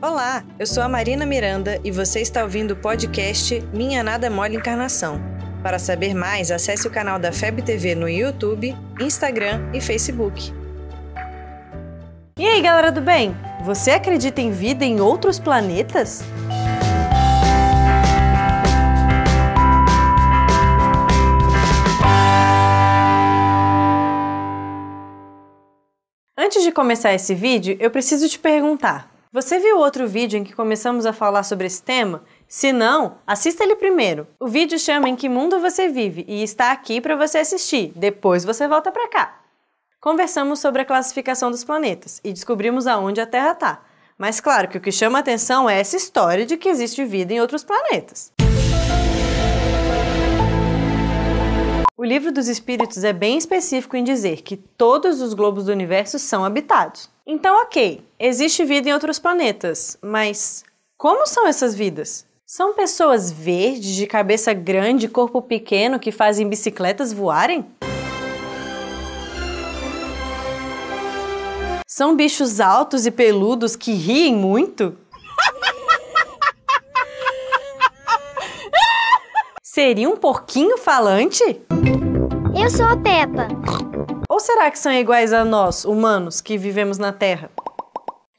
Olá, eu sou a Marina Miranda e você está ouvindo o podcast Minha Nada Mole Encarnação. Para saber mais, acesse o canal da FEB TV no YouTube, Instagram e Facebook. E aí, galera do bem? Você acredita em vida em outros planetas? Antes de começar esse vídeo, eu preciso te perguntar: você viu outro vídeo em que começamos a falar sobre esse tema? Se não, assista ele primeiro. O vídeo chama Em que mundo você vive e está aqui para você assistir. Depois você volta para cá. Conversamos sobre a classificação dos planetas e descobrimos aonde a Terra está. Mas claro que o que chama atenção é essa história de que existe vida em outros planetas. Livro dos Espíritos é bem específico em dizer que todos os globos do universo são habitados. Então, ok, existe vida em outros planetas, mas como são essas vidas? São pessoas verdes, de cabeça grande, corpo pequeno, que fazem bicicletas voarem? São bichos altos e peludos que riem muito? Seria um porquinho falante? Eu sou a Peppa. Ou será que são iguais a nós, humanos, que vivemos na Terra?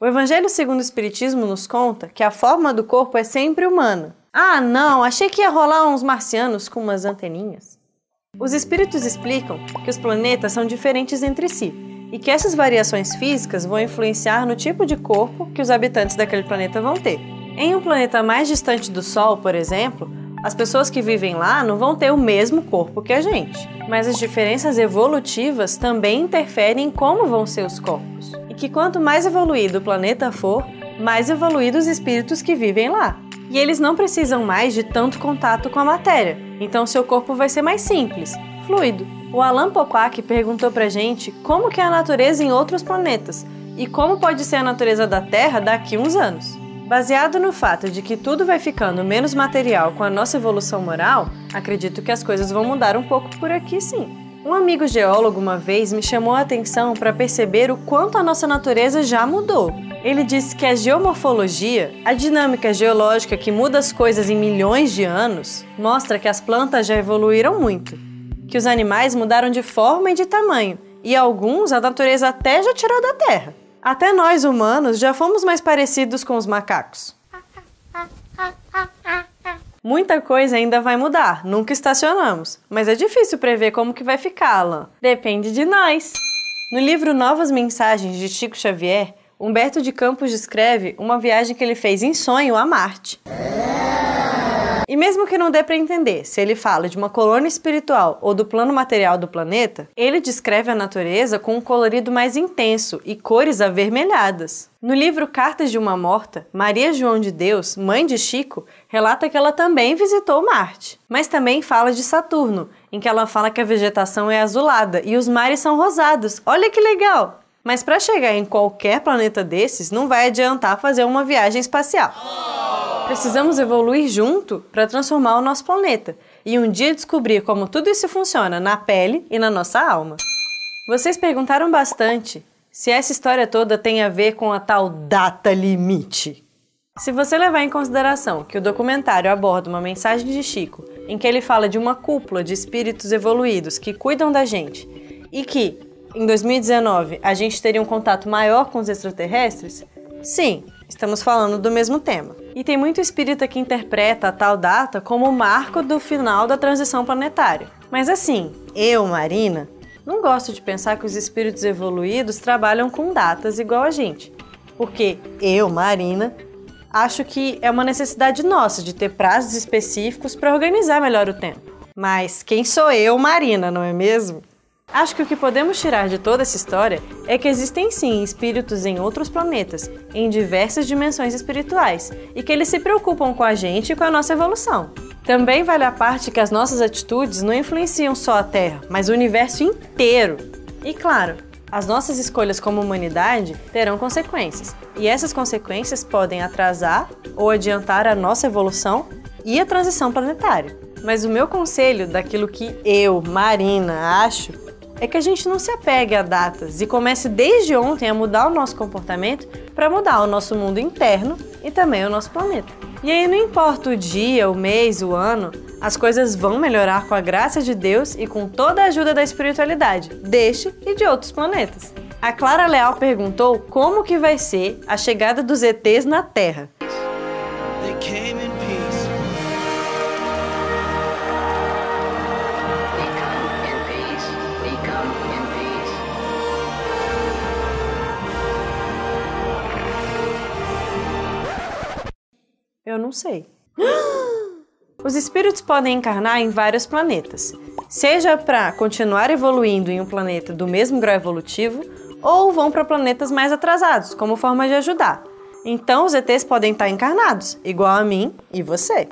O Evangelho segundo o Espiritismo nos conta que a forma do corpo é sempre humana. Ah, não, achei que ia rolar uns marcianos com umas anteninhas. Os espíritos explicam que os planetas são diferentes entre si e que essas variações físicas vão influenciar no tipo de corpo que os habitantes daquele planeta vão ter. Em um planeta mais distante do Sol, por exemplo, as pessoas que vivem lá não vão ter o mesmo corpo que a gente, mas as diferenças evolutivas também interferem em como vão ser os corpos. E que quanto mais evoluído o planeta for, mais evoluídos os espíritos que vivem lá. E eles não precisam mais de tanto contato com a matéria, então seu corpo vai ser mais simples, fluido. O Alan Popak perguntou pra gente como que é a natureza em outros planetas e como pode ser a natureza da Terra daqui uns anos. Baseado no fato de que tudo vai ficando menos material com a nossa evolução moral, acredito que as coisas vão mudar um pouco por aqui sim. Um amigo geólogo uma vez me chamou a atenção para perceber o quanto a nossa natureza já mudou. Ele disse que a geomorfologia, a dinâmica geológica que muda as coisas em milhões de anos, mostra que as plantas já evoluíram muito que os animais mudaram de forma e de tamanho, e alguns a natureza até já tirou da terra. Até nós humanos já fomos mais parecidos com os macacos. Muita coisa ainda vai mudar, nunca estacionamos, mas é difícil prever como que vai ficar, Alan. Depende de nós. No livro Novas Mensagens de Chico Xavier, Humberto de Campos descreve uma viagem que ele fez em sonho a Marte. E mesmo que não dê para entender se ele fala de uma colônia espiritual ou do plano material do planeta, ele descreve a natureza com um colorido mais intenso e cores avermelhadas. No livro Cartas de uma Morta, Maria João de Deus, mãe de Chico, relata que ela também visitou Marte, mas também fala de Saturno, em que ela fala que a vegetação é azulada e os mares são rosados. Olha que legal! Mas para chegar em qualquer planeta desses, não vai adiantar fazer uma viagem espacial. Precisamos evoluir junto para transformar o nosso planeta e um dia descobrir como tudo isso funciona na pele e na nossa alma. Vocês perguntaram bastante se essa história toda tem a ver com a tal data limite. Se você levar em consideração que o documentário aborda uma mensagem de Chico em que ele fala de uma cúpula de espíritos evoluídos que cuidam da gente e que, em 2019, a gente teria um contato maior com os extraterrestres, sim, estamos falando do mesmo tema. E tem muito espírita que interpreta a tal data como o marco do final da transição planetária. Mas assim, eu, Marina, não gosto de pensar que os espíritos evoluídos trabalham com datas igual a gente. Porque eu, Marina, acho que é uma necessidade nossa de ter prazos específicos para organizar melhor o tempo. Mas quem sou eu, Marina, não é mesmo? Acho que o que podemos tirar de toda essa história é que existem sim espíritos em outros planetas, em diversas dimensões espirituais, e que eles se preocupam com a gente e com a nossa evolução. Também vale a parte que as nossas atitudes não influenciam só a Terra, mas o universo inteiro. E claro, as nossas escolhas como humanidade terão consequências, e essas consequências podem atrasar ou adiantar a nossa evolução e a transição planetária. Mas o meu conselho daquilo que eu, Marina, acho é que a gente não se apegue a datas e comece desde ontem a mudar o nosso comportamento para mudar o nosso mundo interno e também o nosso planeta. E aí não importa o dia, o mês, o ano, as coisas vão melhorar com a graça de Deus e com toda a ajuda da espiritualidade, deste e de outros planetas. A Clara Leal perguntou como que vai ser a chegada dos ETs na Terra. Eu não sei. Os espíritos podem encarnar em vários planetas, seja para continuar evoluindo em um planeta do mesmo grau evolutivo, ou vão para planetas mais atrasados, como forma de ajudar. Então os ETs podem estar encarnados, igual a mim e você.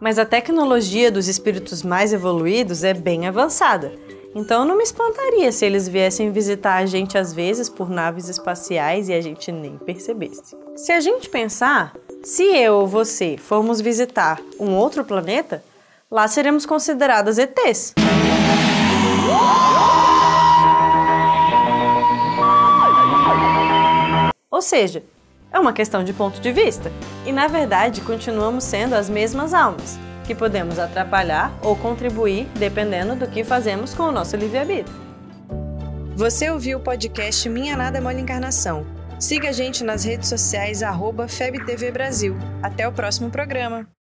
Mas a tecnologia dos espíritos mais evoluídos é bem avançada. Então não me espantaria se eles viessem visitar a gente às vezes por naves espaciais e a gente nem percebesse. Se a gente pensar, se eu ou você formos visitar um outro planeta, lá seremos consideradas ETs. Ou seja, é uma questão de ponto de vista. E na verdade, continuamos sendo as mesmas almas que podemos atrapalhar ou contribuir dependendo do que fazemos com o nosso livre-arbítrio. Você ouviu o podcast Minha Nada Mole Encarnação. Siga a gente nas redes sociais, arroba FebTV Brasil. Até o próximo programa.